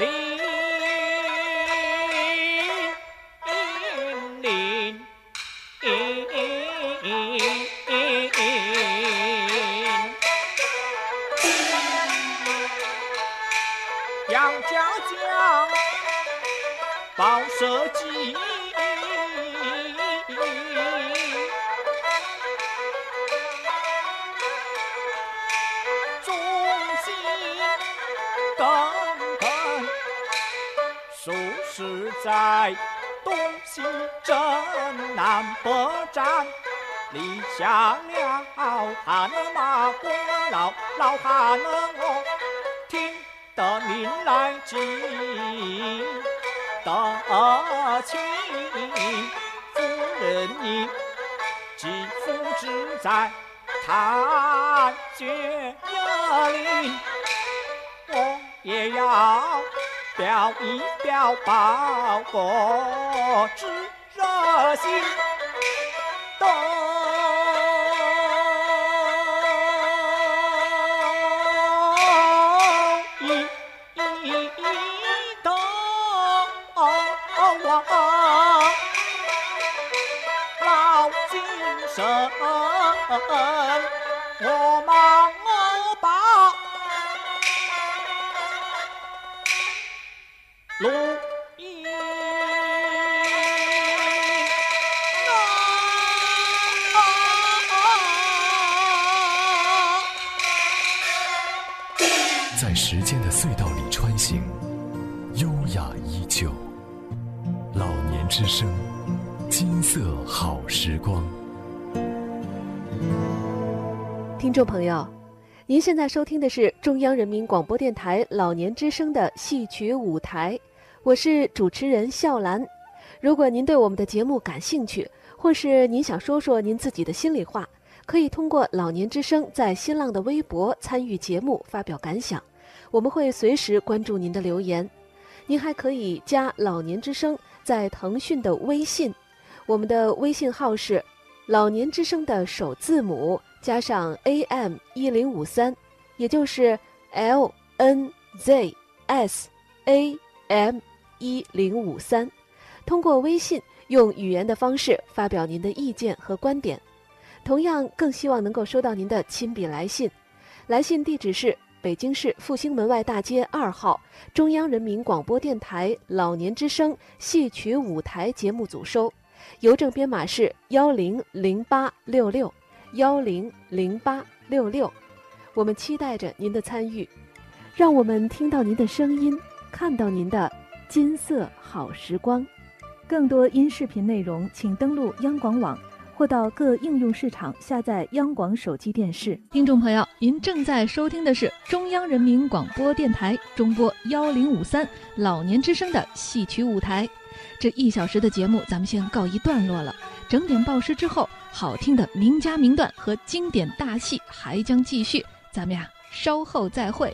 Vem 在东西镇南北站立下了汉马功劳，老汉我听得命来急得情，夫人你肌肤只在太绝岭，我也要。表一表报国之热心，动一动老精神，优雅依旧。老年之声，金色好时光。听众朋友。您现在收听的是中央人民广播电台老年之声的戏曲舞台，我是主持人笑兰。如果您对我们的节目感兴趣，或是您想说说您自己的心里话，可以通过老年之声在新浪的微博参与节目发表感想，我们会随时关注您的留言。您还可以加老年之声在腾讯的微信，我们的微信号是老年之声的首字母。加上 AM 一零五三，也就是 L N Z S A M 一零五三，通过微信用语言的方式发表您的意见和观点。同样，更希望能够收到您的亲笔来信。来信地址是北京市复兴门外大街二号中央人民广播电台老年之声戏曲舞台节目组收，邮政编码是幺零零八六六。幺零零八六六，我们期待着您的参与，让我们听到您的声音，看到您的金色好时光。更多音视频内容，请登录央广网或到各应用市场下载央广手机电视。听众朋友，您正在收听的是中央人民广播电台中波幺零五三老年之声的戏曲舞台。这一小时的节目，咱们先告一段落了。整点报时之后。好听的名家名段和经典大戏还将继续，咱们呀稍后再会。